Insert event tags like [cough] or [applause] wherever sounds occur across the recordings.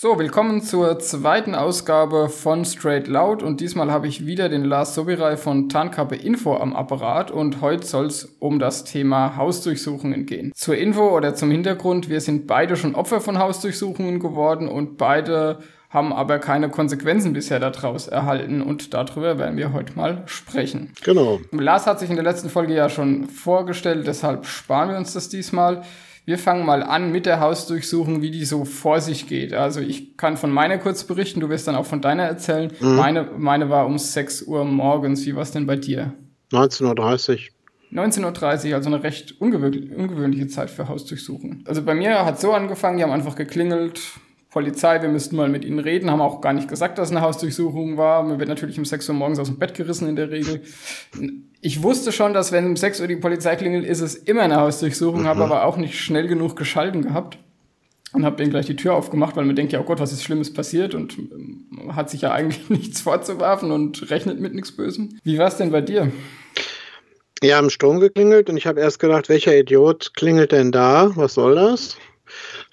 So, willkommen zur zweiten Ausgabe von Straight Loud und diesmal habe ich wieder den Lars Sobirai von Tarnkappe Info am Apparat und heute soll es um das Thema Hausdurchsuchungen gehen. Zur Info oder zum Hintergrund, wir sind beide schon Opfer von Hausdurchsuchungen geworden und beide haben aber keine Konsequenzen bisher daraus erhalten und darüber werden wir heute mal sprechen. Genau. Lars hat sich in der letzten Folge ja schon vorgestellt, deshalb sparen wir uns das diesmal. Wir fangen mal an mit der Hausdurchsuchung, wie die so vor sich geht. Also ich kann von meiner kurz berichten, du wirst dann auch von deiner erzählen. Mhm. Meine, meine war um 6 Uhr morgens. Wie war es denn bei dir? 19.30 Uhr. 19.30 Uhr, also eine recht ungewöhnliche Zeit für Hausdurchsuchen. Also bei mir hat so angefangen, die haben einfach geklingelt, Polizei, wir müssten mal mit ihnen reden, haben auch gar nicht gesagt, dass es eine Hausdurchsuchung war. Man wird natürlich um 6 Uhr morgens aus dem Bett gerissen in der Regel. Ich wusste schon, dass wenn um 6 Uhr die Polizei klingelt, ist es immer eine Hausdurchsuchung, mhm. habe aber auch nicht schnell genug geschalten gehabt und habe denen gleich die Tür aufgemacht, weil man denkt ja, oh Gott, was ist Schlimmes passiert und ähm, hat sich ja eigentlich [laughs] nichts vorzuwerfen und rechnet mit nichts Bösem. Wie war es denn bei dir? Ja, am Sturm geklingelt und ich habe erst gedacht, welcher Idiot klingelt denn da? Was soll das?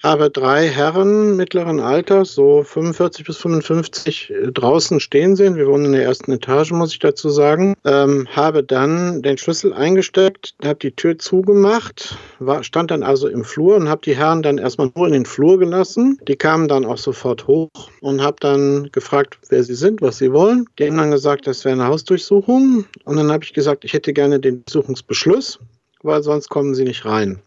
Habe drei Herren mittleren Alters, so 45 bis 55, äh, draußen stehen sehen. Wir wohnen in der ersten Etage, muss ich dazu sagen. Ähm, habe dann den Schlüssel eingesteckt, habe die Tür zugemacht, war, stand dann also im Flur und habe die Herren dann erstmal nur in den Flur gelassen. Die kamen dann auch sofort hoch und habe dann gefragt, wer sie sind, was sie wollen. Die haben dann gesagt, das wäre eine Hausdurchsuchung. Und dann habe ich gesagt, ich hätte gerne den Durchsuchungsbeschluss, weil sonst kommen sie nicht rein.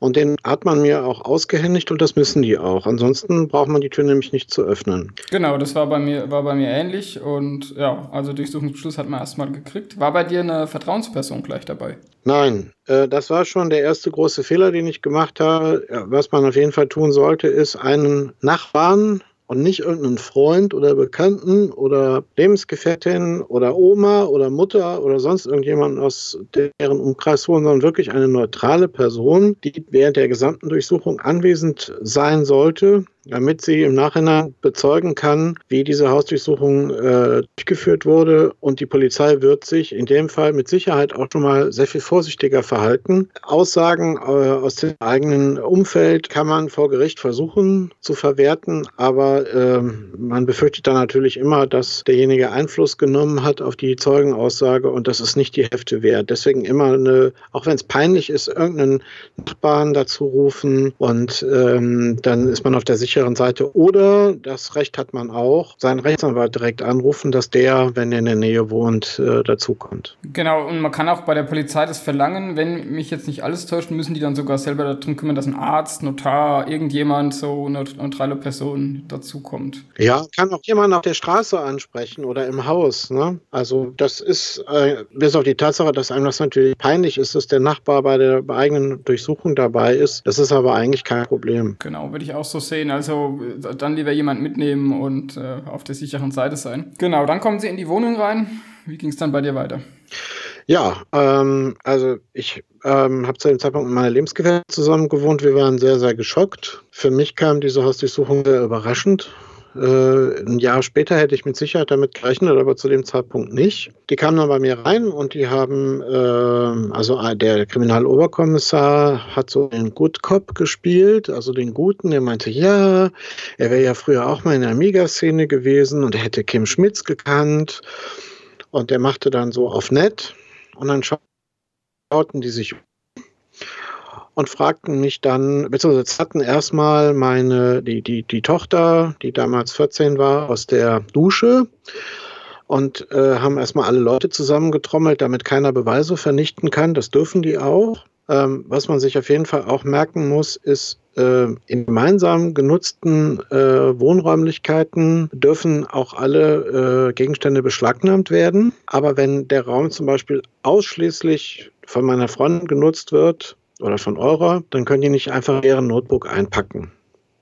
Und den hat man mir auch ausgehändigt und das müssen die auch. Ansonsten braucht man die Tür nämlich nicht zu öffnen. Genau, das war bei mir, war bei mir ähnlich. Und ja, also Durchsuchungsbeschluss hat man erstmal gekriegt. War bei dir eine Vertrauensperson gleich dabei? Nein, äh, das war schon der erste große Fehler, den ich gemacht habe. Was man auf jeden Fall tun sollte, ist einen Nachbarn und nicht irgendeinen Freund oder Bekannten oder Lebensgefährtin oder Oma oder Mutter oder sonst irgendjemand aus deren Umkreis holen, sondern wirklich eine neutrale Person, die während der gesamten Durchsuchung anwesend sein sollte, damit sie im Nachhinein bezeugen kann, wie diese Hausdurchsuchung äh, durchgeführt wurde. Und die Polizei wird sich in dem Fall mit Sicherheit auch schon mal sehr viel vorsichtiger verhalten. Aussagen äh, aus dem eigenen Umfeld kann man vor Gericht versuchen zu verwerten, aber äh, man befürchtet dann natürlich immer, dass derjenige Einfluss genommen hat auf die Zeugenaussage und das ist nicht die Hälfte wert. Deswegen immer eine, auch wenn es peinlich ist, irgendeinen Nachbarn dazu rufen und ähm, dann ist man auf der Sicherheit sicheren Seite. Oder, das Recht hat man auch, seinen Rechtsanwalt direkt anrufen, dass der, wenn er in der Nähe wohnt, äh, dazukommt. Genau, und man kann auch bei der Polizei das verlangen. Wenn mich jetzt nicht alles täuscht, müssen die dann sogar selber darum kümmern, dass ein Arzt, Notar, irgendjemand, so eine neutrale Person dazukommt. Ja, kann auch jemand auf der Straße ansprechen oder im Haus. Ne? Also das ist, äh, bis auf die Tatsache, dass einem das natürlich peinlich ist, dass der Nachbar bei der eigenen Durchsuchung dabei ist. Das ist aber eigentlich kein Problem. Genau, würde ich auch so sehen. Also also dann lieber jemand mitnehmen und äh, auf der sicheren Seite sein. Genau, dann kommen sie in die Wohnung rein. Wie ging es dann bei dir weiter? Ja, ähm, also ich ähm, habe zu dem Zeitpunkt mit meiner Lebensgefährtin zusammen gewohnt. Wir waren sehr, sehr geschockt. Für mich kam diese Hausdurchsuchung sehr überraschend. Äh, ein Jahr später hätte ich mit Sicherheit damit gerechnet, aber zu dem Zeitpunkt nicht. Die kamen dann bei mir rein und die haben, äh, also der Kriminaloberkommissar hat so den Good Cop gespielt, also den Guten, der meinte, ja, er wäre ja früher auch mal in der Amiga-Szene gewesen und er hätte Kim Schmitz gekannt. Und der machte dann so auf nett und dann schauten die sich und fragten mich dann, beziehungsweise hatten erstmal meine, die, die, die Tochter, die damals 14 war, aus der Dusche und äh, haben erstmal alle Leute zusammengetrommelt, damit keiner Beweise vernichten kann. Das dürfen die auch. Ähm, was man sich auf jeden Fall auch merken muss, ist, äh, in gemeinsam genutzten äh, Wohnräumlichkeiten dürfen auch alle äh, Gegenstände beschlagnahmt werden. Aber wenn der Raum zum Beispiel ausschließlich von meiner Freundin genutzt wird, oder von eurer, dann könnt ihr nicht einfach deren Notebook einpacken.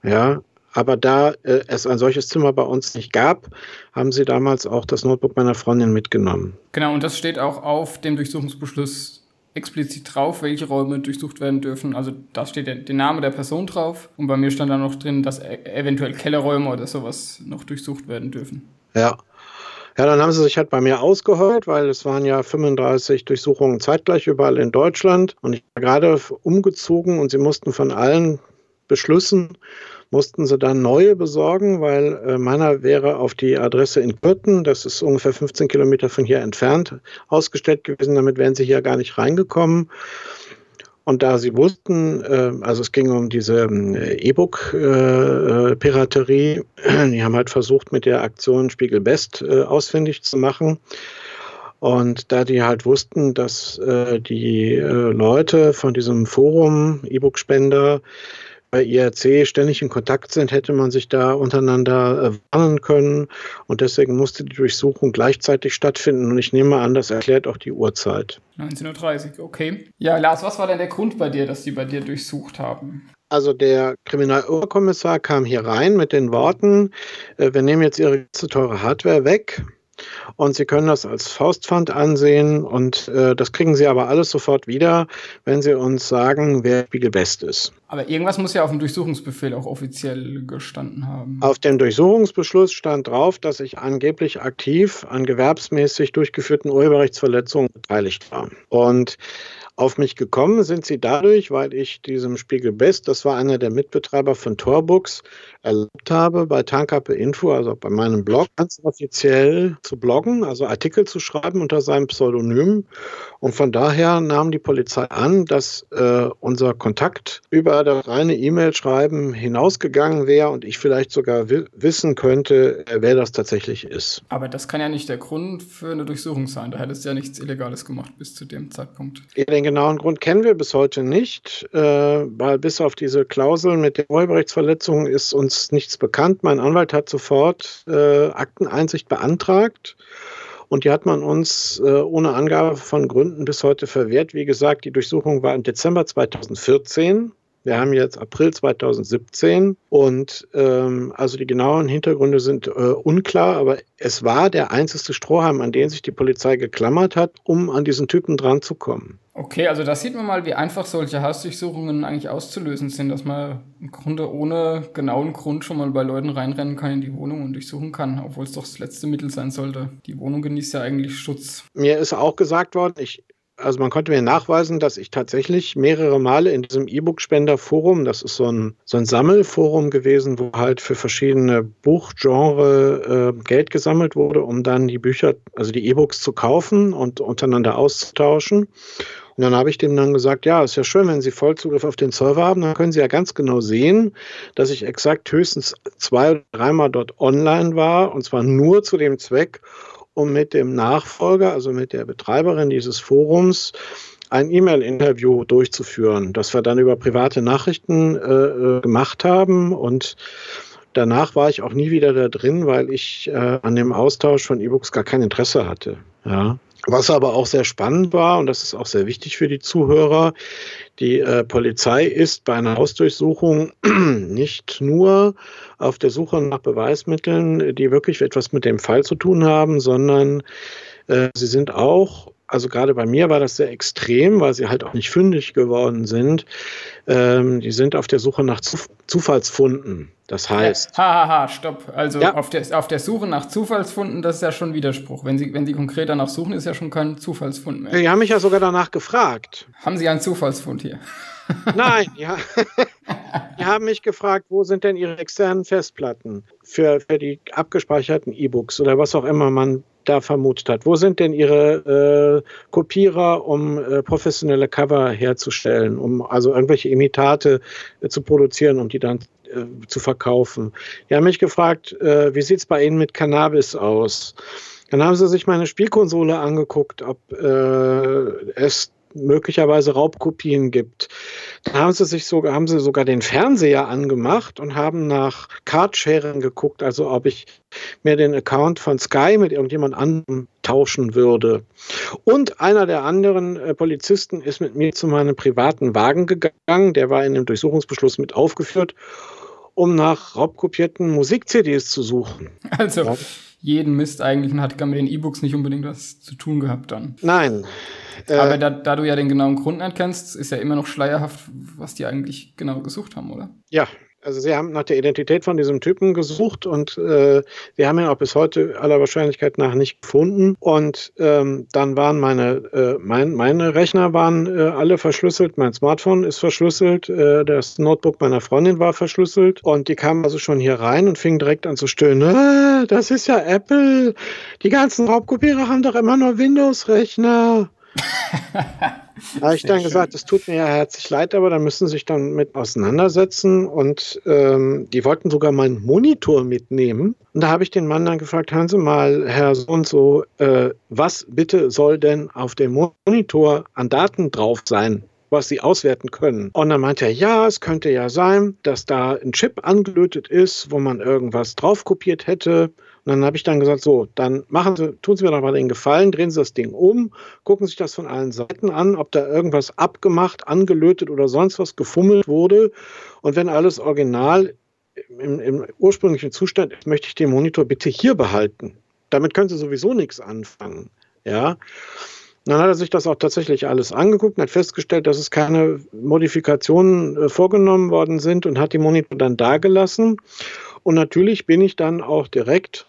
Ja, aber da äh, es ein solches Zimmer bei uns nicht gab, haben sie damals auch das Notebook meiner Freundin mitgenommen. Genau, und das steht auch auf dem Durchsuchungsbeschluss explizit drauf, welche Räume durchsucht werden dürfen. Also da steht der, der Name der Person drauf und bei mir stand dann noch drin, dass e eventuell Kellerräume oder sowas noch durchsucht werden dürfen. Ja, ja, dann haben sie sich halt bei mir ausgeheult, weil es waren ja 35 Durchsuchungen zeitgleich überall in Deutschland. Und ich war gerade umgezogen und sie mussten von allen Beschlüssen mussten sie dann neue besorgen, weil äh, meiner wäre auf die Adresse in Kürten, das ist ungefähr 15 Kilometer von hier entfernt, ausgestellt gewesen. Damit wären sie hier gar nicht reingekommen. Und da sie wussten, äh, also es ging um diese äh, E-Book-Piraterie, äh, [clears throat] die haben halt versucht, mit der Aktion Spiegel Best äh, ausfindig zu machen. Und da die halt wussten, dass äh, die äh, Leute von diesem Forum E-Book-Spender bei IRC ständig in Kontakt sind, hätte man sich da untereinander äh, warnen können. Und deswegen musste die Durchsuchung gleichzeitig stattfinden. Und ich nehme an, das erklärt auch die Uhrzeit. 19.30 Uhr, okay. Ja, Lars, was war denn der Grund bei dir, dass die bei dir durchsucht haben? Also der Kriminaloberkommissar kam hier rein mit den Worten, äh, wir nehmen jetzt Ihre ganze teure Hardware weg und Sie können das als Faustpfand ansehen und äh, das kriegen Sie aber alles sofort wieder, wenn Sie uns sagen, wer Spiegelbest ist. Aber irgendwas muss ja auf dem Durchsuchungsbefehl auch offiziell gestanden haben. Auf dem Durchsuchungsbeschluss stand drauf, dass ich angeblich aktiv an gewerbsmäßig durchgeführten Urheberrechtsverletzungen beteiligt war. Und auf mich gekommen sind sie dadurch, weil ich diesem Spiegel Best, das war einer der Mitbetreiber von Torbooks, erlaubt habe, bei Tankappe Info, also bei meinem Blog, ganz offiziell zu bloggen, also Artikel zu schreiben unter seinem Pseudonym. Und von daher nahm die Polizei an, dass äh, unser Kontakt über das reine E-Mail-Schreiben hinausgegangen wäre und ich vielleicht sogar wissen könnte, wer das tatsächlich ist. Aber das kann ja nicht der Grund für eine Durchsuchung sein. Da hättest du ja nichts Illegales gemacht bis zu dem Zeitpunkt. Den genauen Grund kennen wir bis heute nicht, äh, weil bis auf diese Klausel mit der Urheberrechtsverletzung ist uns nichts bekannt. Mein Anwalt hat sofort äh, Akteneinsicht beantragt. Und die hat man uns äh, ohne Angabe von Gründen bis heute verwehrt. Wie gesagt, die Durchsuchung war im Dezember 2014. Wir haben jetzt April 2017 und ähm, also die genauen Hintergründe sind äh, unklar, aber es war der einzige Strohhalm, an den sich die Polizei geklammert hat, um an diesen Typen dran zu kommen. Okay, also da sieht man mal, wie einfach solche Hausdurchsuchungen eigentlich auszulösen sind, dass man im Grunde ohne genauen Grund schon mal bei Leuten reinrennen kann in die Wohnung und durchsuchen kann, obwohl es doch das letzte Mittel sein sollte. Die Wohnung genießt ja eigentlich Schutz. Mir ist auch gesagt worden, ich also man konnte mir nachweisen, dass ich tatsächlich mehrere Male in diesem E-Book-Spender-Forum, das ist so ein, so ein Sammelforum gewesen, wo halt für verschiedene Buchgenre äh, Geld gesammelt wurde, um dann die Bücher, also die E-Books zu kaufen und untereinander auszutauschen. Und dann habe ich dem dann gesagt, ja, ist ja schön, wenn Sie Vollzugriff auf den Server haben, dann können Sie ja ganz genau sehen, dass ich exakt höchstens zwei oder dreimal dort online war, und zwar nur zu dem Zweck, um mit dem Nachfolger, also mit der Betreiberin dieses Forums, ein E-Mail-Interview durchzuführen, das wir dann über private Nachrichten äh, äh, gemacht haben. Und danach war ich auch nie wieder da drin, weil ich äh, an dem Austausch von E-Books gar kein Interesse hatte. Ja. Was aber auch sehr spannend war, und das ist auch sehr wichtig für die Zuhörer, die äh, Polizei ist bei einer Hausdurchsuchung [clears throat] nicht nur auf der Suche nach Beweismitteln, die wirklich etwas mit dem Fall zu tun haben, sondern äh, sie sind auch also gerade bei mir war das sehr extrem, weil sie halt auch nicht fündig geworden sind. Ähm, die sind auf der Suche nach Zuf Zufallsfunden. Das heißt. Hahaha, ha, ha, stopp. Also ja. auf, der, auf der Suche nach Zufallsfunden, das ist ja schon Widerspruch. Wenn Sie, wenn Sie konkret danach suchen, ist ja schon kein Zufallsfund mehr. Die haben mich ja sogar danach gefragt. Haben Sie einen Zufallsfund hier? [laughs] Nein, ja. [laughs] die haben mich gefragt, wo sind denn Ihre externen Festplatten für, für die abgespeicherten E-Books oder was auch immer man da vermutet hat. Wo sind denn Ihre äh, Kopierer, um äh, professionelle Cover herzustellen, um also irgendwelche Imitate äh, zu produzieren und die dann äh, zu verkaufen? Die haben mich gefragt, äh, wie sieht es bei Ihnen mit Cannabis aus? Dann haben sie sich meine Spielkonsole angeguckt, ob äh, es möglicherweise Raubkopien gibt. Dann haben sie sich sogar, haben sie sogar den Fernseher angemacht und haben nach Cardsharing geguckt, also ob ich mir den Account von Sky mit irgendjemand anderem tauschen würde. Und einer der anderen äh, Polizisten ist mit mir zu meinem privaten Wagen gegangen, der war in dem Durchsuchungsbeschluss mit aufgeführt, um nach raubkopierten Musik-CDs zu suchen. Also. Ja jeden Mist eigentlich und hat gar mit den E-Books nicht unbedingt was zu tun gehabt dann. Nein, äh, Aber da, da, du ja den genauen Grund nicht kennst, ist ja immer noch schleierhaft, was die eigentlich genau gesucht haben, oder? Ja, Also sie haben nach der Identität von diesem Typen gesucht und äh, sie haben ihn auch bis heute aller Wahrscheinlichkeit nach nicht gefunden. Und ähm, dann waren meine, äh, mein, meine Rechner waren äh, alle verschlüsselt, mein Smartphone ist verschlüsselt, äh, das Notebook meiner Freundin war verschlüsselt und die kamen also schon hier rein und fingen direkt an zu stöhnen. Ah, das ist ja Apple. Die ganzen Raubkopierer haben doch immer nur Windows-Rechner. [laughs] habe ich dann gesagt, es tut mir ja herzlich leid, aber da müssen Sie sich dann mit auseinandersetzen. Und ähm, die wollten sogar meinen Monitor mitnehmen. Und da habe ich den Mann dann gefragt, hören Sie mal, Herr so und so, äh, was bitte soll denn auf dem Monitor an Daten drauf sein? was sie auswerten können. Und dann meinte er, ja, es könnte ja sein, dass da ein Chip angelötet ist, wo man irgendwas drauf kopiert hätte und dann habe ich dann gesagt, so, dann machen Sie, tun Sie mir doch mal den Gefallen, drehen Sie das Ding um, gucken sich das von allen Seiten an, ob da irgendwas abgemacht, angelötet oder sonst was gefummelt wurde. Und wenn alles original im, im ursprünglichen Zustand ist, möchte ich den Monitor bitte hier behalten. Damit können Sie sowieso nichts anfangen. Ja. Dann hat er sich das auch tatsächlich alles angeguckt und hat festgestellt, dass es keine Modifikationen äh, vorgenommen worden sind und hat die Monitor dann dagelassen. Und natürlich bin ich dann auch direkt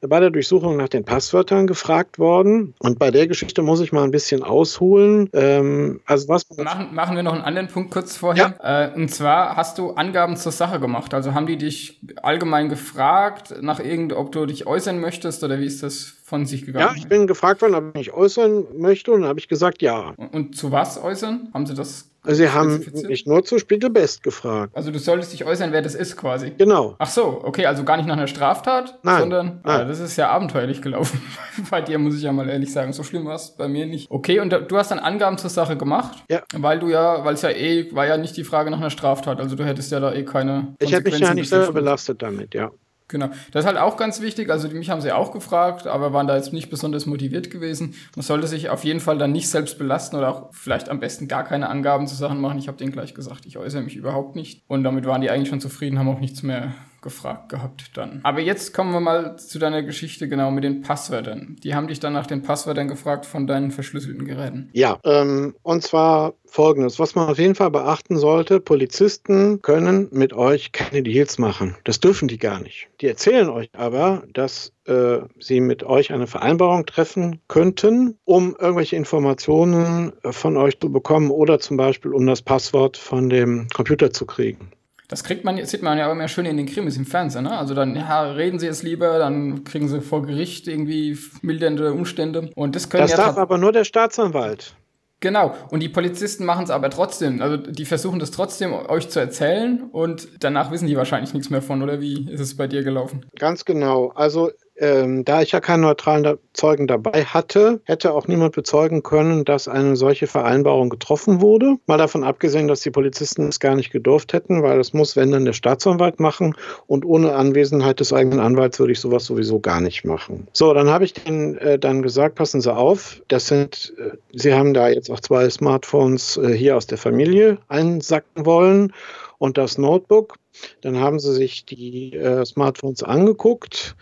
bei der Durchsuchung nach den Passwörtern gefragt worden. Und bei der Geschichte muss ich mal ein bisschen ausholen. Ähm, also was machen, machen wir noch einen anderen Punkt kurz vorher. Ja. Äh, und zwar hast du Angaben zur Sache gemacht. Also haben die dich allgemein gefragt, nach irgend, ob du dich äußern möchtest oder wie ist das von sich gegangen? Ja, ich bin gefragt worden, ob ich mich äußern möchte und dann habe ich gesagt, ja. Und, und zu was äußern? Haben sie das Sie haben mich nur zu Spiegelbest gefragt. Also du solltest dich äußern, wer das ist quasi. Genau. Ach so, okay, also gar nicht nach einer Straftat, Nein. sondern Nein. Ah, das ist ja abenteuerlich gelaufen. [laughs] bei dir muss ich ja mal ehrlich sagen, so schlimm war es bei mir nicht. Okay, und du hast dann Angaben zur Sache gemacht? Ja. Weil du ja, weil es ja eh, war ja nicht die Frage nach einer Straftat, also du hättest ja da eh keine Ich hätte mich ja nicht selber belastet damit, ja. Genau. Das ist halt auch ganz wichtig. Also mich haben sie auch gefragt, aber waren da jetzt nicht besonders motiviert gewesen. Man sollte sich auf jeden Fall dann nicht selbst belasten oder auch vielleicht am besten gar keine Angaben zu Sachen machen. Ich habe denen gleich gesagt, ich äußere mich überhaupt nicht. Und damit waren die eigentlich schon zufrieden, haben auch nichts mehr gefragt gehabt dann. Aber jetzt kommen wir mal zu deiner Geschichte genau mit den Passwörtern. Die haben dich dann nach den Passwörtern gefragt von deinen verschlüsselten Geräten. Ja, ähm, und zwar folgendes, was man auf jeden Fall beachten sollte, Polizisten können mit euch keine Deals machen. Das dürfen die gar nicht. Die erzählen euch aber, dass äh, sie mit euch eine Vereinbarung treffen könnten, um irgendwelche Informationen von euch zu bekommen oder zum Beispiel um das Passwort von dem Computer zu kriegen. Das kriegt man, sieht man ja immer schön in den Krimis im Fernsehen, ne? Also dann, ja, reden sie es lieber, dann kriegen sie vor Gericht irgendwie mildernde Umstände. Und das können das ja. Das darf aber nur der Staatsanwalt. Genau, und die Polizisten machen es aber trotzdem. Also die versuchen das trotzdem euch zu erzählen und danach wissen die wahrscheinlich nichts mehr von, oder wie ist es bei dir gelaufen? Ganz genau. Also ähm, da ich ja keinen neutralen Zeugen dabei hatte, hätte auch niemand bezeugen können, dass eine solche Vereinbarung getroffen wurde. Mal davon abgesehen, dass die Polizisten es gar nicht gedurft hätten, weil das muss, wenn dann der Staatsanwalt machen. Und ohne Anwesenheit des eigenen Anwalts würde ich sowas sowieso gar nicht machen. So, dann habe ich denen äh, dann gesagt, passen Sie auf, das sind, äh, Sie haben da jetzt auch zwei Smartphones äh, hier aus der Familie einsacken wollen und das Notebook. Dann haben sie sich die äh, Smartphones angeguckt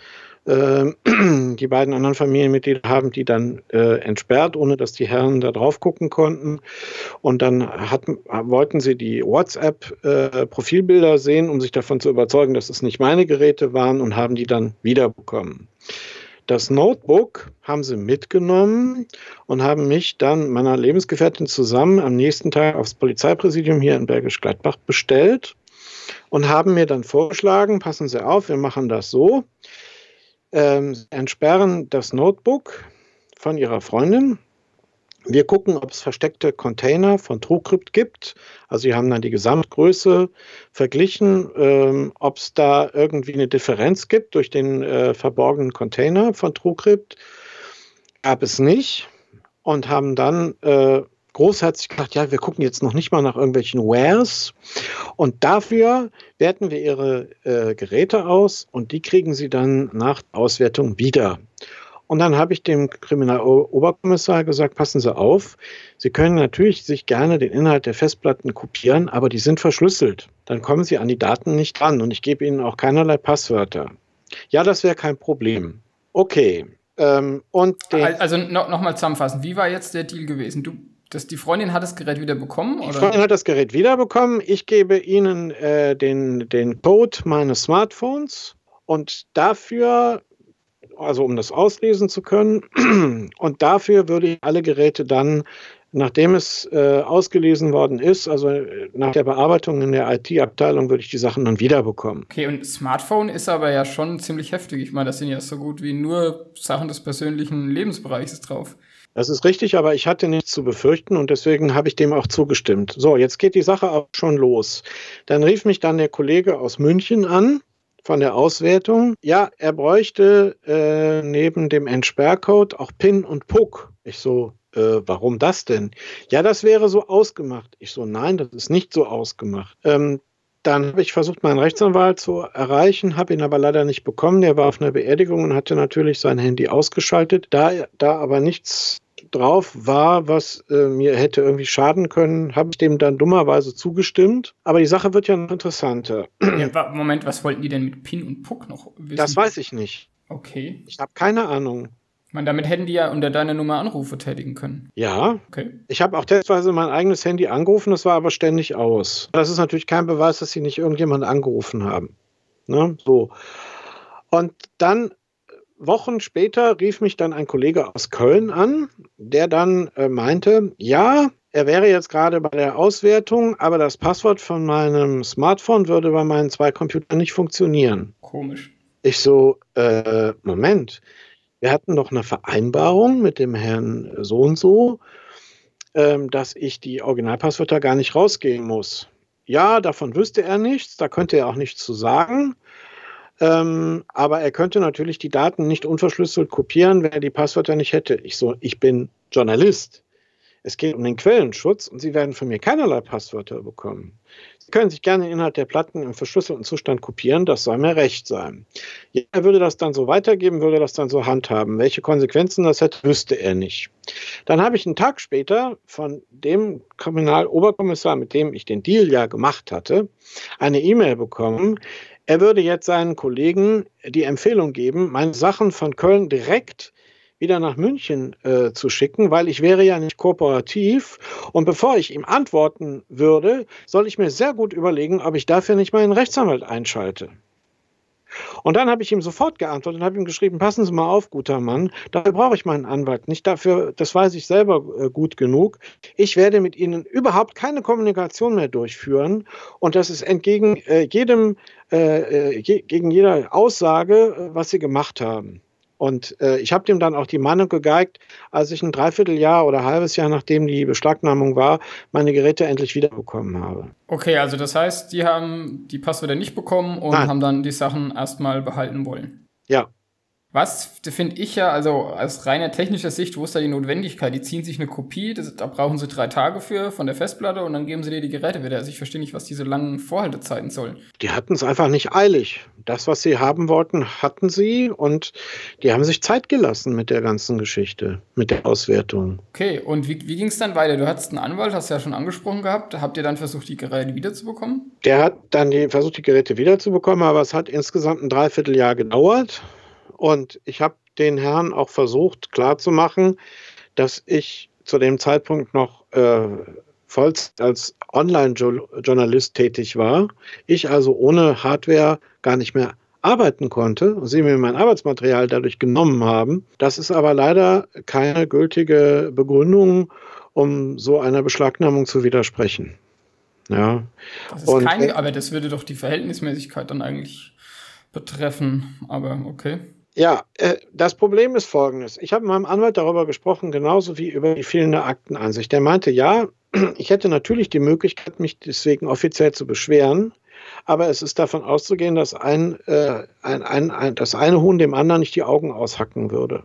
[clears throat] die beiden anderen Familienmitglieder haben die dann äh, entsperrt, ohne dass die Herren da drauf gucken konnten. Und dann hatten, wollten sie die WhatsApp-Profilbilder äh, sehen, um sich davon zu überzeugen, dass es nicht meine Geräte waren und haben die dann wiederbekommen. Das Notebook haben sie mitgenommen und haben mich dann meiner Lebensgefährtin zusammen am nächsten Tag aufs Polizeipräsidium hier in Bergisch Gladbach bestellt und haben mir dann vorgeschlagen, passen Sie auf, wir machen das so. Ähm, entsperren das Notebook von ihrer Freundin. Wir gucken, ob es versteckte Container von TrueCrypt gibt. Also sie haben dann die Gesamtgröße verglichen, ähm, ob es da irgendwie eine Differenz gibt durch den äh, verborgenen Container von TrueCrypt. Gab es nicht und haben dann äh, großherzig gedacht, ja, wir gucken jetzt noch nicht mal nach irgendwelchen Wares. Und dafür werten wir ihre äh, Geräte aus und die kriegen sie dann nach Auswertung wieder. Und dann habe ich dem Kriminaloberkommissar gesagt, passen Sie auf, Sie können natürlich sich gerne den Inhalt der Festplatten kopieren, aber die sind verschlüsselt. Dann kommen Sie an die Daten nicht ran und ich gebe Ihnen auch keinerlei Passwörter. Ja, das wäre kein Problem. Okay. Ähm, und also no, nochmal zusammenfassen, wie war jetzt der Deal gewesen? Du Das, die Freundin hat das Gerät wieder bekommen? Die Freundin hat das Gerät wiederbekommen. Ich gebe ihnen äh, den, den Code meines Smartphones und dafür, also um das auslesen zu können, [clears throat] und dafür würde ich alle Geräte dann Nachdem es äh, ausgelesen worden ist, also äh, nach der Bearbeitung in der IT-Abteilung, würde ich die Sachen dann wiederbekommen. Okay, und Smartphone ist aber ja schon ziemlich heftig. Ich meine, das sind ja so gut wie nur Sachen des persönlichen Lebensbereichs drauf. Das ist richtig, aber ich hatte nichts zu befürchten und deswegen habe ich dem auch zugestimmt. So, jetzt geht die Sache auch schon los. Dann rief mich dann der Kollege aus München an von der Auswertung. Ja, er bräuchte äh, neben dem Entsperrcode auch PIN und PUC. Ich so, äh, warum das denn? Ja, das wäre so ausgemacht. Ich so, nein, das ist nicht so ausgemacht. Ähm, dann habe ich versucht, meinen Rechtsanwalt zu erreichen, habe ihn aber leider nicht bekommen. Der war auf einer Beerdigung und hatte natürlich sein Handy ausgeschaltet. Da, da aber nichts drauf war, was äh, mir hätte irgendwie schaden können, habe ich dem dann dummerweise zugestimmt. Aber die Sache wird ja noch interessanter. Ja, Moment, was wollten die denn mit Pin und Puck noch wissen? Das weiß ich nicht. Okay. Ich habe keine Ahnung meine, damit hätten die ja unter deiner Nummer Anrufe tätigen können. Ja. Okay. Ich habe auch testweise mein eigenes Handy angerufen, das war aber ständig aus. Das ist natürlich kein Beweis, dass sie nicht irgendjemand angerufen haben. Ne? So. Und dann Wochen später rief mich dann ein Kollege aus Köln an, der dann äh, meinte, ja, er wäre jetzt gerade bei der Auswertung, aber das Passwort von meinem Smartphone würde bei meinen zwei Computern nicht funktionieren. Komisch. Ich so, äh, Moment, wir hatten noch eine Vereinbarung mit dem Herrn so und so, ähm, dass ich die Originalpasswörter gar nicht rausgehen muss. Ja, davon wüsste er nichts, da könnte er auch nichts zu sagen. Ähm, aber er könnte natürlich die Daten nicht unverschlüsselt kopieren, wenn er die Passwörter nicht hätte. Ich so, ich bin Journalist. Es geht um den Quellenschutz und Sie werden von mir keinerlei Passwörter bekommen. Sie können sich gerne den Inhalt der Platten im verschlüsselten Zustand kopieren, das soll mir recht sein. Ja, er würde das dann so weitergeben, würde das dann so handhaben. Welche Konsequenzen das hätte, wüsste er nicht. Dann habe ich einen Tag später von dem Kriminaloberkommissar, mit dem ich den Deal ja gemacht hatte, eine E-Mail bekommen. Er würde jetzt seinen Kollegen die Empfehlung geben, meine Sachen von Köln direkt wieder nach München äh, zu schicken, weil ich wäre ja nicht kooperativ. Und bevor ich ihm antworten würde, soll ich mir sehr gut überlegen, ob ich dafür nicht meinen Rechtsanwalt einschalte. Und dann habe ich ihm sofort geantwortet und habe ihm geschrieben, passen Sie mal auf, guter Mann, dafür brauche ich meinen Anwalt nicht, dafür, das weiß ich selber äh, gut genug. Ich werde mit Ihnen überhaupt keine Kommunikation mehr durchführen und das ist entgegen äh, jedem, äh, äh je, gegen jeder Aussage, äh, was Sie gemacht haben. Und äh, ich habe dem dann auch die Meinung gegeigt, als ich ein Dreivierteljahr oder ein halbes Jahr nachdem die Beschlagnahmung war, meine Geräte endlich wiederbekommen habe. Okay, also das heißt, die haben die Passwörter nicht bekommen und Nein. haben dann die Sachen erstmal behalten wollen. Ja. Was finde ich ja, also aus reiner technischer Sicht, wo ist da die Notwendigkeit? Die ziehen sich eine Kopie, das, da brauchen sie drei Tage für von der Festplatte und dann geben sie dir die Geräte wieder. Also ich verstehe nicht, was diese langen Vorhaltezeiten sollen. Die hatten es einfach nicht eilig. Das, was sie haben wollten, hatten sie und die haben sich Zeit gelassen mit der ganzen Geschichte, mit der Auswertung. Okay, und wie, wie ging es dann weiter? Du hattest einen Anwalt, hast du ja schon angesprochen gehabt. Habt ihr dann versucht, die Geräte wiederzubekommen? Der hat dann die, versucht, die Geräte wiederzubekommen, aber es hat insgesamt ein Dreivierteljahr gedauert. Und ich habe den Herren auch versucht klarzumachen, dass ich zu dem Zeitpunkt noch äh, voll als Online-Journalist tätig war. Ich also ohne Hardware gar nicht mehr arbeiten konnte und sie mir mein Arbeitsmaterial dadurch genommen haben. Das ist aber leider keine gültige Begründung, um so einer Beschlagnahmung zu widersprechen. Ja. Das ist keine, aber das würde doch die Verhältnismäßigkeit dann eigentlich betreffen. Aber okay. Ja, äh, das Problem ist folgendes. Ich habe mit meinem Anwalt darüber gesprochen, genauso wie über die fehlende Aktenansicht. Der meinte, ja, [clears throat] ich hätte natürlich die Möglichkeit, mich deswegen offiziell zu beschweren, aber es ist davon auszugehen, dass ein, äh, ein, ein, ein, das eine Huhn dem anderen nicht die Augen aushacken würde.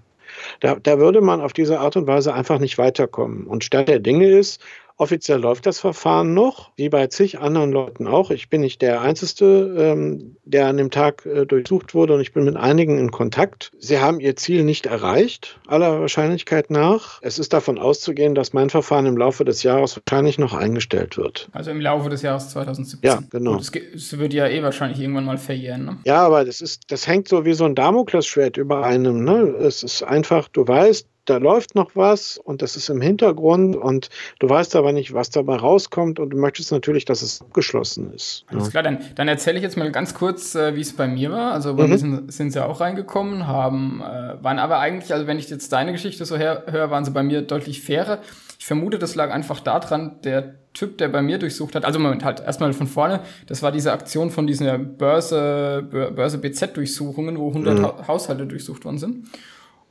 Da, da würde man auf diese Art und Weise einfach nicht weiterkommen. Und Stand der Dinge ist, Offiziell läuft das Verfahren noch, wie bei zig anderen Leuten auch. Ich bin nicht der Einzige, ähm, der an dem Tag äh, durchsucht wurde und ich bin mit einigen in Kontakt. Sie haben ihr Ziel nicht erreicht, aller Wahrscheinlichkeit nach. Es ist davon auszugehen, dass mein Verfahren im Laufe des Jahres wahrscheinlich noch eingestellt wird. Also im Laufe des Jahres 2017. Ja, genau. Gut, es, wird ja eh wahrscheinlich irgendwann mal verjähren. Ne? Ja, aber das ist, das hängt so wie so ein Damoklesschwert über einem. Ne? Es ist einfach, du weißt, da läuft noch was und das ist im Hintergrund und du weißt aber nicht, was dabei rauskommt und du möchtest natürlich, dass es abgeschlossen ist. Alles ja. klar, dann, dann erzähle ich jetzt mal ganz kurz, äh, wie es bei mir war. Also bei mhm. mir sind, sind sie auch reingekommen, haben, äh, waren aber eigentlich, also wenn ich jetzt deine Geschichte so höre, waren sie bei mir deutlich fairer. Ich vermute, das lag einfach daran, der Typ, der bei mir durchsucht hat, also Moment, halt erstmal von vorne, das war diese Aktion von dieser Börse, Börse BZ-Durchsuchungen, wo 100 mhm. Haushalte durchsucht worden sind.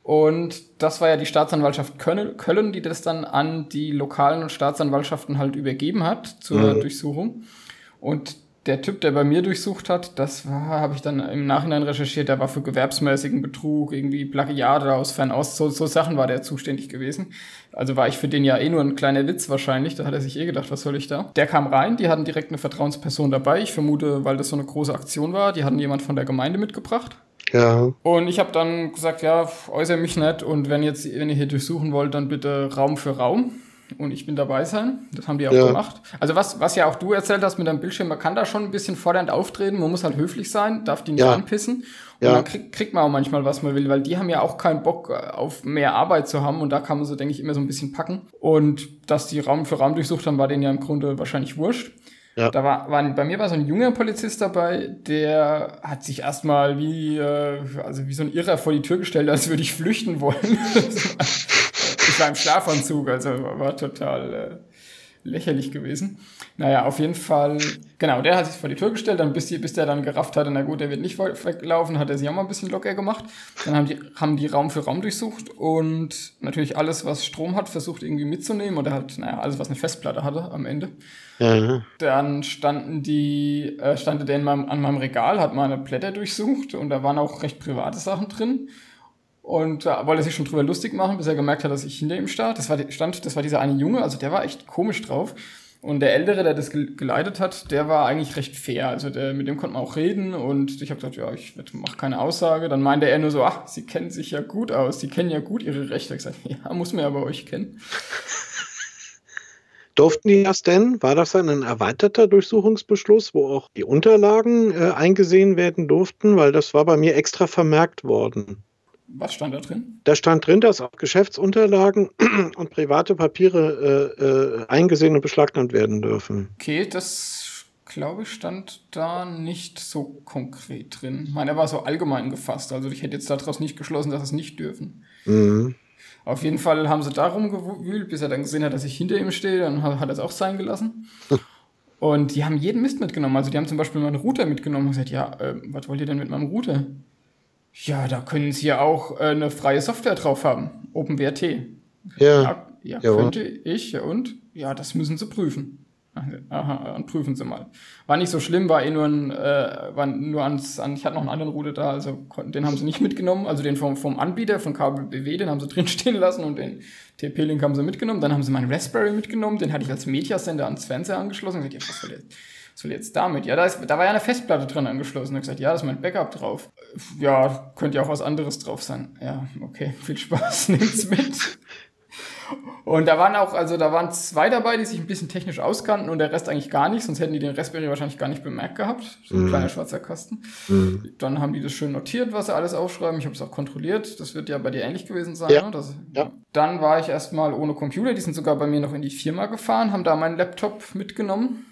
Und das war ja die Staatsanwaltschaft Köln, die das dann an die lokalen Staatsanwaltschaften halt übergeben hat zur mhm. Durchsuchung. Und der Typ, der bei mir durchsucht hat, das habe ich dann im Nachhinein recherchiert, der war für gewerbsmäßigen Betrug, irgendwie Plagiate aus Fernost, so, so Sachen war der zuständig gewesen. Also war ich für den ja eh nur ein kleiner Witz wahrscheinlich, da hat er sich eh gedacht, was soll ich da? Der kam rein, die hatten direkt eine Vertrauensperson dabei, ich vermute, weil das so eine große Aktion war, die hatten jemand von der Gemeinde mitgebracht. Ja. Und ich habe dann gesagt, ja, äußere mich nicht und wenn jetzt, wenn ihr hier durchsuchen wollt, dann bitte Raum für Raum und ich bin dabei sein. Das haben die auch ja. gemacht. Also was, was ja auch du erzählt hast mit deinem Bildschirm, man kann da schon ein bisschen fordernd auftreten, man muss halt höflich sein, darf die nicht ja. anpissen. Und ja. dann krieg, kriegt man auch manchmal, was man will, weil die haben ja auch keinen Bock äh, auf mehr Arbeit zu haben und da kann man so, denke ich, immer so ein bisschen packen. Und dass die Raum für Raum durchsucht haben, war denen ja im Grunde wahrscheinlich wurscht. Ja. Da war, war, bei mir war so ein junger Polizist dabei, der hat sich erstmal wie, äh, also wie so ein Irrer vor die Tür gestellt, als würde ich flüchten wollen. [laughs] ich war im Schlafanzug, also war total äh, lächerlich gewesen. Naja, auf jeden Fall, genau, der hat sich vor die Tür gestellt, dann bis, die, bis der dann gerafft hatte, na gut, der wird nicht weglaufen, hat er sich auch mal ein bisschen locker gemacht. Dann haben die, haben die Raum für Raum durchsucht und natürlich alles, was Strom hat, versucht irgendwie mitzunehmen oder halt, naja, alles, was eine Festplatte hatte am Ende. Ja. Dann standen die, äh, stand der in meinem, an meinem Regal, hat meine Blätter durchsucht und da waren auch recht private Sachen drin und da wollte er sich schon drüber lustig machen, bis er gemerkt hat, dass ich hinter ihm stand. Das war, stand, das war dieser eine Junge, also der war echt komisch drauf. Und der Ältere, der das geleitet hat, der war eigentlich recht fair. Also der, mit dem konnte man auch reden und ich habe gesagt, ja, ich mache keine Aussage. Dann meinte er nur so, ach, Sie kennen sich ja gut aus, Sie kennen ja gut Ihre Rechte. Ich gesagt, [laughs] ja, muss man ja bei euch kennen. [laughs] Durften die das denn? War das dann ein erweiterter Durchsuchungsbeschluss, wo auch die Unterlagen äh, eingesehen werden durften? Weil das war bei mir extra vermerkt worden. Was stand da drin? Da stand drin, dass auch Geschäftsunterlagen [clears throat] und private Papiere äh, äh, eingesehen und beschlagnahmt werden dürfen. Okay, das glaube ich stand da nicht so konkret drin. Ich meine, er war so allgemein gefasst. Also ich hätte jetzt daraus nicht geschlossen, dass es nicht dürfen. Mhm. Auf jeden Fall haben sie darum gewühlt, bis er dann gesehen hat, dass ich hinter ihm stehe. Dann hat er es auch sein gelassen. [laughs] Und die haben jeden Mist mitgenommen. Also die haben zum Beispiel meinen Router mitgenommen und gesagt, ja, äh, was wollt ihr denn mit meinem Router? Ja, da können Sie ja auch äh, eine freie Software drauf haben. OpenWrt. Ja. Ja, ja könnte ich, ja und? Ja, das müssen Sie prüfen. Aha, und prüfen Sie mal. War nicht so schlimm, war eh nur ein, äh, war nur ans, an, ich hatte noch einen anderen Router da, also den haben sie nicht mitgenommen, also den vom, vom Anbieter, von KBW, den haben sie [laughs] drin stehen lassen und den TP-Link haben sie mitgenommen, dann haben sie meinen Raspberry mitgenommen, den hatte ich als Mediasender ans Fernseher angeschlossen und gesagt, ja, was soll jetzt? Was will jetzt damit? Ja, da, ist, da war ja eine Festplatte drin angeschlossen. Und gesagt, ja, da ist mein Backup drauf. Ja, könnte ja auch was anderes drauf sein. Ja, okay, [laughs] viel Spaß, nimmt's mit. Und da waren auch, also da waren zwei dabei, die sich ein bisschen technisch auskannten und der Rest eigentlich gar nicht, sonst hätten die den Raspberry wahrscheinlich gar nicht bemerkt gehabt. So ein mhm. kleiner schwarzer Kasten. Mhm. Dann haben die das schön notiert, was sie alles aufschreiben. Ich habe es auch kontrolliert. Das wird ja bei dir ähnlich gewesen sein. Ja. Ne? Das, ja. Dann war ich erstmal ohne Computer. Die sind sogar bei mir noch in die Firma gefahren, haben da meinen Laptop mitgenommen.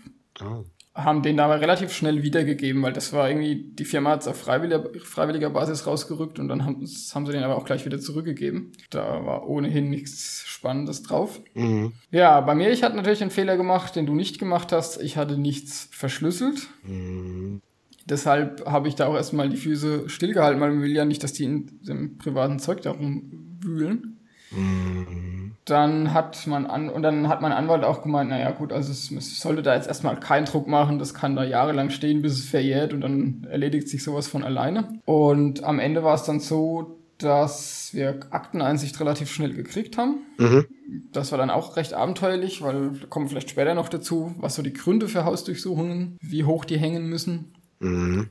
Oh haben den aber relativ schnell wiedergegeben, weil das war irgendwie, die Firma hat es auf freiwilliger, freiwilliger Basis rausgerückt und dann haben, haben sie den aber auch gleich wieder zurückgegeben. Da war ohnehin nichts Spannendes drauf. Mhm. Ja, bei mir, ich hatte natürlich einen Fehler gemacht, den du nicht gemacht hast. Ich hatte nichts verschlüsselt. Mhm. Deshalb habe ich da auch erstmal die Füße stillgehalten, weil man will ja nicht, dass die in dem privaten Zeug darum wühlen. Mhm. Dann hat man an, und dann hat mein Anwalt auch gemeint, naja gut, also es, es sollte da jetzt erstmal keinen Druck machen, das kann da jahrelang stehen, bis es verjährt und dann erledigt sich sowas von alleine. Und am Ende war es dann so, dass wir Akteneinsicht relativ schnell gekriegt haben. Mhm. Das war dann auch recht abenteuerlich, weil da kommen vielleicht später noch dazu, was so die Gründe für Hausdurchsuchungen, wie hoch die hängen müssen. Mhm.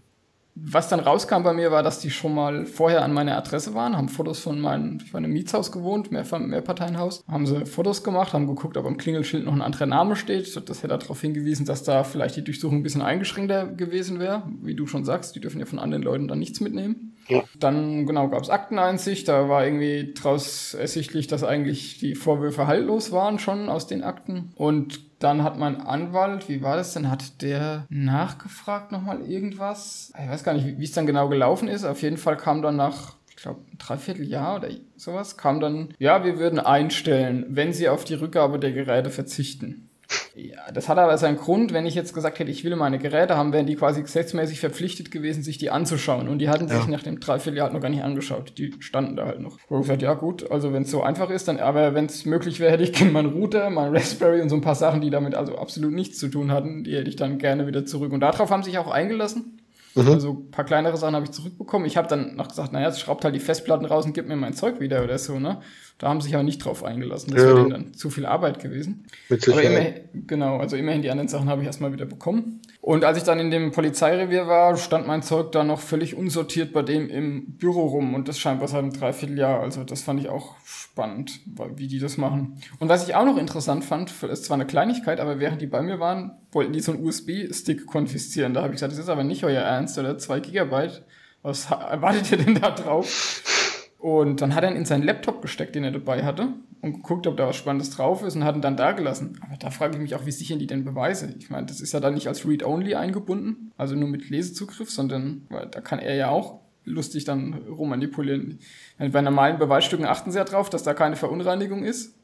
Was dann rauskam bei mir war, dass die schon mal vorher an meiner Adresse waren, haben Fotos von meinem, ich war in einem Mietshaus gewohnt, mehr Mehrparteienhaus, haben sie Fotos gemacht, haben geguckt, ob am Klingelschild noch ein anderer Name steht. Das hätte darauf hingewiesen, dass da vielleicht die Durchsuchung ein bisschen eingeschränkter gewesen wäre. Wie du schon sagst, die dürfen ja von anderen Leuten dann nichts mitnehmen. Ja. Dann, genau, gab es Akteneinsicht. Da war irgendwie daraus ersichtlich, dass eigentlich die Vorwürfe haltlos waren schon aus den Akten. Und dann hat mein Anwalt, wie war das denn, hat der nachgefragt nochmal irgendwas? Ich weiß gar nicht, wie es dann genau gelaufen ist. Auf jeden Fall kam dann nach ich glaube, ein Dreivierteljahr oder sowas, kam dann, ja, wir würden einstellen, wenn Sie auf die Rückgabe der Geräte verzichten. Ja, das hat aber seinen Grund, wenn ich jetzt gesagt hätte, ich will meine Geräte haben, wären die quasi gesetzmäßig verpflichtet gewesen, sich die anzuschauen. Und die hatten ja. sich nach dem Dreivierteljahr noch gar nicht angeschaut. Die standen da halt noch. Wo ich gesagt, ja gut, also wenn es so einfach ist, dann, aber wenn es möglich wäre, hätte ich gerne meinen Router, mein Raspberry und so ein paar Sachen, die damit also absolut nichts zu tun hatten, die hätte ich dann gerne wieder zurück. Und darauf haben sich auch eingelassen. Mhm. Also ein paar kleinere Sachen habe ich zurückbekommen. Ich habe dann noch gesagt, naja, schraubt halt die Festplatten raus und gibt mir mein Zeug wieder oder so, ne? Da haben sie sich aber nicht drauf eingelassen. Das ja. wäre denen dann zu viel Arbeit gewesen. Mit aber immerhin, genau, also immerhin die anderen Sachen habe ich erstmal wieder bekommen. Und als ich dann in dem Polizeirevier war, stand mein Zeug da noch völlig unsortiert bei dem im Büro rum und das scheinbar seit einem Dreivierteljahr. Also das fand ich auch spannend, wie die das machen. Und was ich auch noch interessant fand, ist zwar eine Kleinigkeit, aber während die bei mir waren, wollten die so einen USB-Stick konfiszieren. Da habe ich gesagt, das ist aber nicht euer Ernst oder zwei Gigabyte. Was erwartet [laughs] ihr denn da drauf? Und dann hat er ihn in seinen Laptop gesteckt, den er dabei hatte, und geguckt, ob da was Spannendes drauf ist und hat ihn dann da gelassen. Aber da frage ich mich auch, wie sichern die denn Beweise? Ich meine, das ist ja dann nicht als Read-Only eingebunden, also nur mit Lesezugriff, sondern weil da kann er ja auch lustig dann rummanipulieren. Bei normalen Beweisstücken achten sie ja drauf, dass da keine Verunreinigung ist.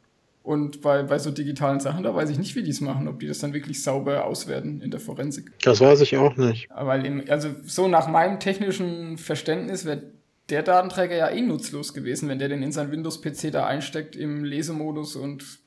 Und bei, bei so digitalen Sachen, da weiß ich nicht, wie die es machen, ob die das dann wirklich sauber auswerten in der Forensik. Das weiß ich auch nicht. Weil, also so nach meinem technischen Verständnis wird der Datenträger ja eh nutzlos gewesen, wenn der den in sein Windows-PC da einsteckt im Lesemodus und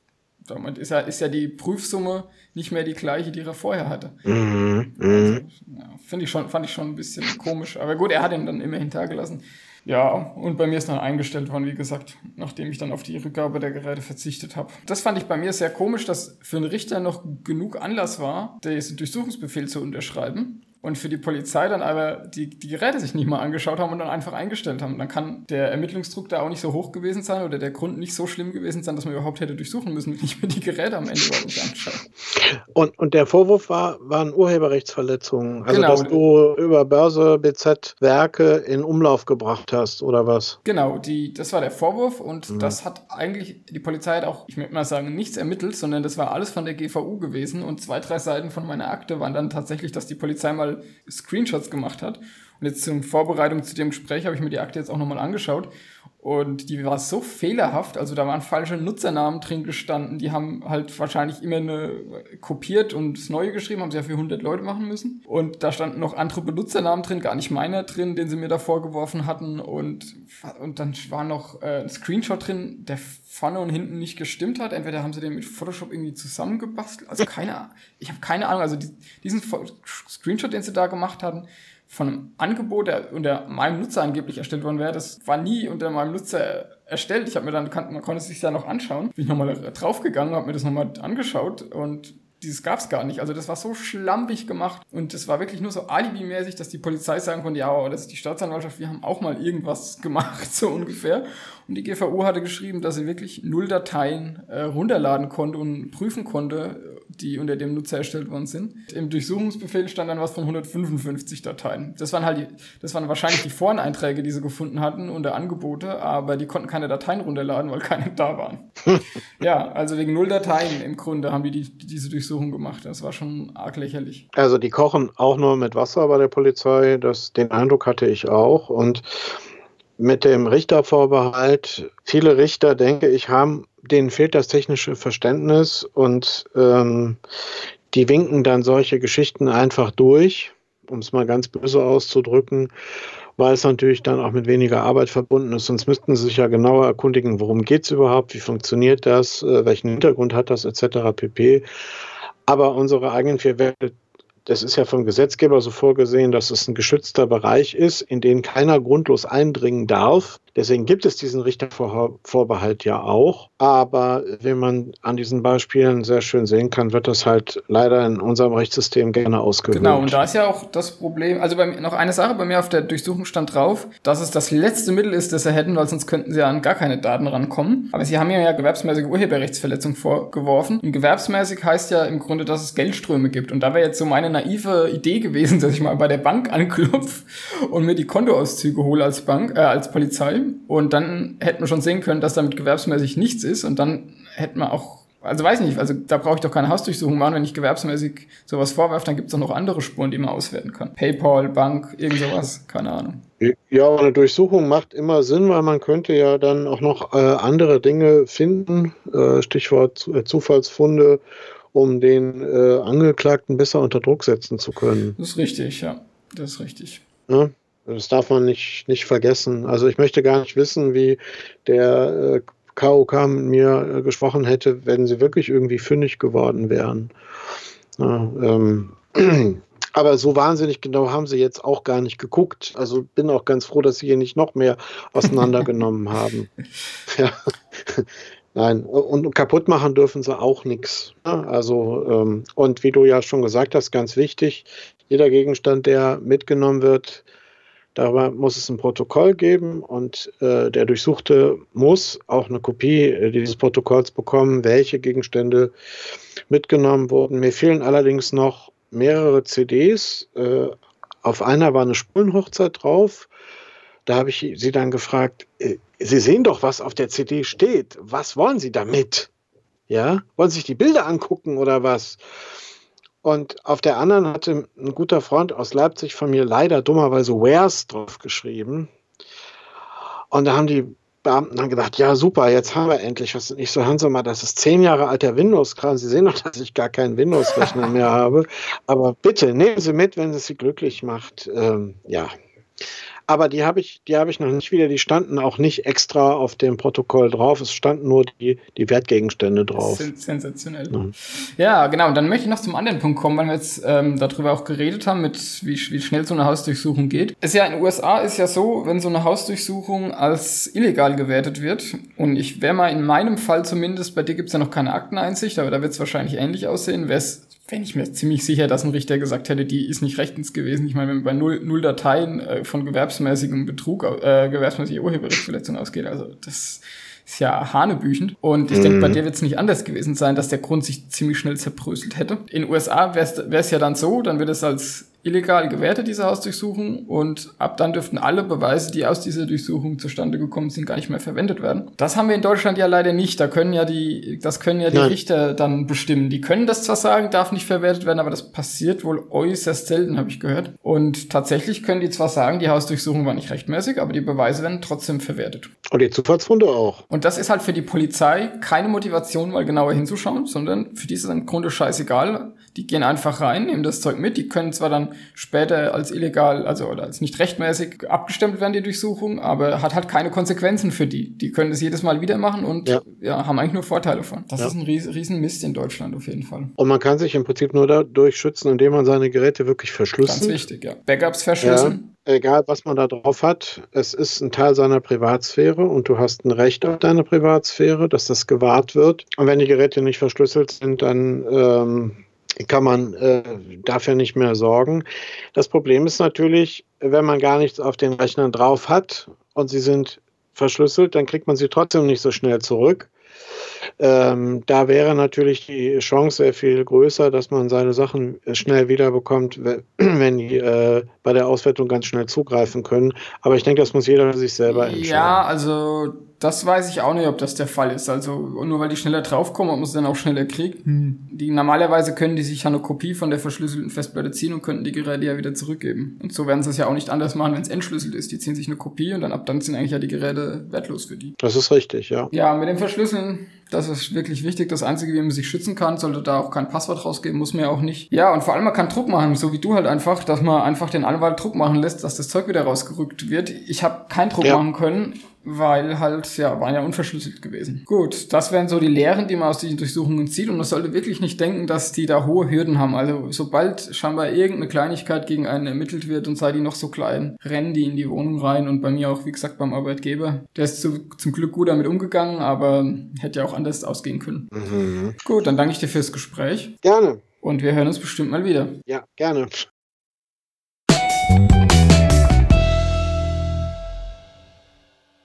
damit ist ja, ist ja die Prüfsumme nicht mehr die gleiche, die er vorher hatte. Mhm. Also, ja, Finde ich schon, fand ich schon ein bisschen komisch. Aber gut, er hat ihn dann immerhin hintergelassen. Ja, und bei mir ist dann eingestellt worden, wie gesagt, nachdem ich dann auf die Rückgabe der Geräte verzichtet habe. Das fand ich bei mir sehr komisch, dass für einen Richter noch genug Anlass war, den Durchsuchungsbefehl zu unterschreiben und für die Polizei dann aber die, die Geräte sich nicht mal angeschaut haben und dann einfach eingestellt haben. Dann kann der Ermittlungsdruck da auch nicht so hoch gewesen sein oder der Grund nicht so schlimm gewesen sein, dass man überhaupt hätte durchsuchen müssen, wenn ich mir die Geräte am Ende überhaupt nicht anschaue. Und, und der Vorwurf war, waren Urheberrechtsverletzungen. Also, genau. dass du über Börse BZ Werke in Umlauf gebracht hast oder was? Genau, die, das war der Vorwurf und mhm. das hat eigentlich, die Polizei hat auch, ich möchte mal sagen, nichts ermittelt, sondern das war alles von der GVU gewesen und zwei, drei Seiten von meiner Akte waren dann tatsächlich, dass die Polizei mal Screenshots gemacht hat. Und jetzt zur Vorbereitung zu dem Gespräch habe ich mir die Akte jetzt auch nochmal angeschaut. Und die war so fehlerhaft, also da waren falsche Nutzernamen drin gestanden. Die haben halt wahrscheinlich immer eine kopiert und das Neue geschrieben, haben sie ja für 100 Leute machen müssen. Und da standen noch andere Benutzernamen drin, gar nicht meiner drin, den sie mir da vorgeworfen hatten. Und, und dann war noch äh, ein Screenshot drin, der vorne und hinten nicht gestimmt hat. Entweder haben sie den mit Photoshop irgendwie zusammengebastelt. Also keine. Ich habe keine Ahnung. Also die, diesen Screenshot, den sie da gemacht hatten, von einem Angebot, der unter meinem Nutzer angeblich erstellt worden wäre, das war nie unter meinem Nutzer erstellt. Ich habe mir dann, man konnte es sich ja noch anschauen. Bin ich nochmal draufgegangen, habe mir das nochmal angeschaut und dieses gab es gar nicht. Also das war so schlampig gemacht und es war wirklich nur so alibimäßig, dass die Polizei sagen konnte, ja, das ist die Staatsanwaltschaft, wir haben auch mal irgendwas [laughs] gemacht, so ungefähr. Und die GVU hatte geschrieben, dass sie wirklich null Dateien äh, runterladen konnte und prüfen konnte, die unter dem Nutzer erstellt worden sind. Im Durchsuchungsbefehl stand dann was von 155 Dateien. Das waren halt die, das waren wahrscheinlich die Foreneinträge, die sie gefunden hatten unter Angebote, aber die konnten keine Dateien runterladen, weil keine da waren. [laughs] ja, also wegen null Dateien im Grunde haben die, die diese Durchsuchung gemacht. Das war schon arg lächerlich. Also die kochen auch nur mit Wasser bei der Polizei. Das, den Eindruck hatte ich auch. Und mit dem Richtervorbehalt, viele Richter, denke ich, haben, denen fehlt das technische Verständnis und ähm, die winken dann solche Geschichten einfach durch, um es mal ganz böse auszudrücken, weil es natürlich dann auch mit weniger Arbeit verbunden ist. Sonst müssten sie sich ja genauer erkundigen, worum geht es überhaupt, wie funktioniert das, äh, welchen Hintergrund hat das, etc. pp. Aber unsere eigenen vier Werte das ist ja vom Gesetzgeber so vorgesehen, dass es ein geschützter Bereich ist, in den keiner grundlos eindringen darf. Deswegen gibt es diesen Richtervorbehalt ja auch. Aber wie man an diesen Beispielen sehr schön sehen kann, wird das halt leider in unserem Rechtssystem gerne ausgehöhlt. Genau, und da ist ja auch das Problem, also bei, noch eine Sache, bei mir auf der Durchsuchung stand drauf, dass es das letzte Mittel ist, das sie hätten, weil sonst könnten sie an gar keine Daten rankommen. Aber sie haben ja gewerbsmäßige Urheberrechtsverletzung vorgeworfen. Und gewerbsmäßig heißt ja im Grunde, dass es Geldströme gibt. Und da wäre jetzt so meine naive Idee gewesen, dass ich mal bei der Bank anklopfe und mir die Kontoauszüge hole als Bank, äh, als Polizei. Und dann hätten wir schon sehen können, dass damit gewerbsmäßig nichts ist. Und dann hätten wir auch also weiß nicht, also da brauche ich doch keine Hausdurchsuchung machen, wenn ich gewerbsmäßig sowas vorwerfe, dann gibt es doch noch andere Spuren, die man auswerten kann. PayPal, Bank, irgend sowas, keine Ahnung. Ja, eine Durchsuchung macht immer Sinn, weil man könnte ja dann auch noch äh, andere Dinge finden, äh, Stichwort äh, Zufallsfunde, um den äh, Angeklagten besser unter Druck setzen zu können. Das ist richtig, ja, das ist richtig. Ja? Das darf man nicht, nicht vergessen. Also ich möchte gar nicht wissen, wie der äh, KOK mit mir äh, gesprochen hätte, wenn sie wirklich irgendwie fündig geworden wären. Ja, ähm, [clears throat] aber so wahnsinnig genau haben sie jetzt auch gar nicht geguckt. Also bin auch ganz froh, dass sie hier nicht noch mehr auseinandergenommen [laughs] haben. Ja. [laughs] Nein, und kaputt machen dürfen sie auch nichts. Also, ähm, und wie du ja schon gesagt hast, ganz wichtig, jeder Gegenstand, der mitgenommen wird, Darüber muss es ein Protokoll geben und äh, der Durchsuchte muss auch eine Kopie äh, dieses Protokolls bekommen, welche Gegenstände mitgenommen wurden. Mir fehlen allerdings noch mehrere CDs. Äh, auf einer war eine Spulenhochzeit drauf. Da habe ich sie dann gefragt, äh, Sie sehen doch, was auf der CD steht. Was wollen Sie damit? Ja, wollen Sie sich die Bilder angucken oder was? Und auf der anderen hatte ein guter Freund aus Leipzig von mir leider dummerweise Wares drauf geschrieben. Und da haben die Beamten dann gedacht, ja super, jetzt haben wir endlich was. Ich so, hören Sie mal, das ist zehn Jahre alter Windows-Kram. Sie sehen doch, dass ich gar keinen Windows-Rechner mehr [laughs] habe. Aber bitte, nehmen Sie mit, wenn es Sie glücklich macht. Ähm, ja, aber die habe ich, die habe ich noch nicht wieder. Die standen auch nicht extra auf dem Protokoll drauf. Es standen nur die, die Wertgegenstände drauf. Sensationell. Ja. ja, genau. Und dann möchte ich noch zum anderen Punkt kommen, weil wir jetzt ähm, darüber auch geredet haben, mit wie, wie schnell so eine Hausdurchsuchung geht. Es ist ja in den USA ist ja so, wenn so eine Hausdurchsuchung als illegal gewertet wird. Und ich wäre mal in meinem Fall zumindest, bei dir gibt es ja noch keine Akteneinsicht, aber da wird es wahrscheinlich ähnlich aussehen, wäre es wenn ich mir ziemlich sicher, dass ein Richter gesagt hätte, die ist nicht rechtens gewesen. Ich meine, wenn man bei null, null Dateien äh, von gewerbsmäßigem Betrug, äh, gewerbsmäßige Urheberrechtsverletzung ausgeht, also das ist ja hanebüchend. Und ich mhm. denke, bei dir wird es nicht anders gewesen sein, dass der Grund sich ziemlich schnell zerbröselt hätte. In den USA wäre es ja dann so, dann wird es als illegal gewertet, diese Hausdurchsuchung. Und ab dann dürften alle Beweise, die aus dieser Durchsuchung zustande gekommen sind, gar nicht mehr verwendet werden. Das haben wir in Deutschland ja leider nicht. Da können ja die, das können ja die Nein. Richter dann bestimmen. Die können das zwar sagen, darf nicht verwertet werden, aber das passiert wohl äußerst selten, habe ich gehört. Und tatsächlich können die zwar sagen, die Hausdurchsuchung war nicht rechtmäßig, aber die Beweise werden trotzdem verwertet. Und die Zufallsfunde auch. Und das ist halt für die Polizei keine Motivation, mal genauer hinzuschauen, sondern für die ist es im Grunde scheißegal. Die gehen einfach rein, nehmen das Zeug mit. Die können zwar dann später als illegal, also oder als nicht rechtmäßig abgestempelt werden, die Durchsuchung, aber hat halt keine Konsequenzen für die. Die können das jedes Mal wieder machen und ja. ja haben eigentlich nur Vorteile von. Das ja. ist ein riesen Mist in Deutschland auf jeden Fall. Und man kann sich im Prinzip nur dadurch schützen, indem man seine Geräte wirklich verschlüsselt. Ganz wichtig, ja. Backups verschlüsseln. Ja, egal, was man da drauf hat, es ist ein Teil seiner Privatsphäre und du hast ein Recht auf deine Privatsphäre, dass das gewahrt wird. Und wenn die Geräte nicht verschlüsselt sind, dann ähm, kann man äh, dafür nicht mehr sorgen. Das Problem ist natürlich, wenn man gar nichts auf den Rechnern drauf hat und sie sind verschlüsselt, dann kriegt man sie trotzdem nicht so schnell zurück. Ähm, da wäre natürlich die Chance sehr viel größer, dass man seine Sachen schnell wiederbekommt, [clears throat] wenn die äh, bei der Auswertung ganz schnell zugreifen können. Aber ich denke, das muss jeder für sich selber entscheiden. Ja, also das weiß ich auch nicht, ob das der Fall ist. Also nur weil die schneller draufkommen, ob man es dann auch schneller kriegt. Hm. Die normalerweise können die sich ja eine Kopie von der verschlüsselten Festplatte ziehen und könnten die Geräte ja wieder zurückgeben. Und so werden sie es ja auch nicht anders machen, wenn es entschlüsselt ist. Die ziehen sich eine Kopie und dann ab dann sind eigentlich ja die Geräte wertlos für die. Das ist richtig, ja. Ja, mit dem Verschlüsseln Das ist wirklich wichtig. Das Einzige, wie man sich schützen kann, sollte da auch kein Passwort rausgeben, muss man ja auch nicht. Ja, und vor allem man kann Druck machen, so wie du halt einfach, dass man einfach den Anwalt Druck machen lässt, dass das Zeug wieder rausgerückt wird. Ich habe keinen Druck ja. machen können weil halt, ja, waren ja unverschlüsselt gewesen. Gut, das wären so die Lehren, die man aus diesen Durchsuchungen zieht und man sollte wirklich nicht denken, dass die da hohe Hürden haben. Also sobald scheinbar irgendeine Kleinigkeit gegen einen ermittelt wird und sei die noch so klein, rennen die in die Wohnung rein und bei mir auch, wie gesagt, beim Arbeitgeber. Der ist zu, zum Glück gut damit umgegangen, aber hätte ja auch anders ausgehen können. Mhm. Gut, dann danke ich dir fürs Gespräch. Gerne. Und wir hören uns bestimmt mal wieder. Ja, gerne.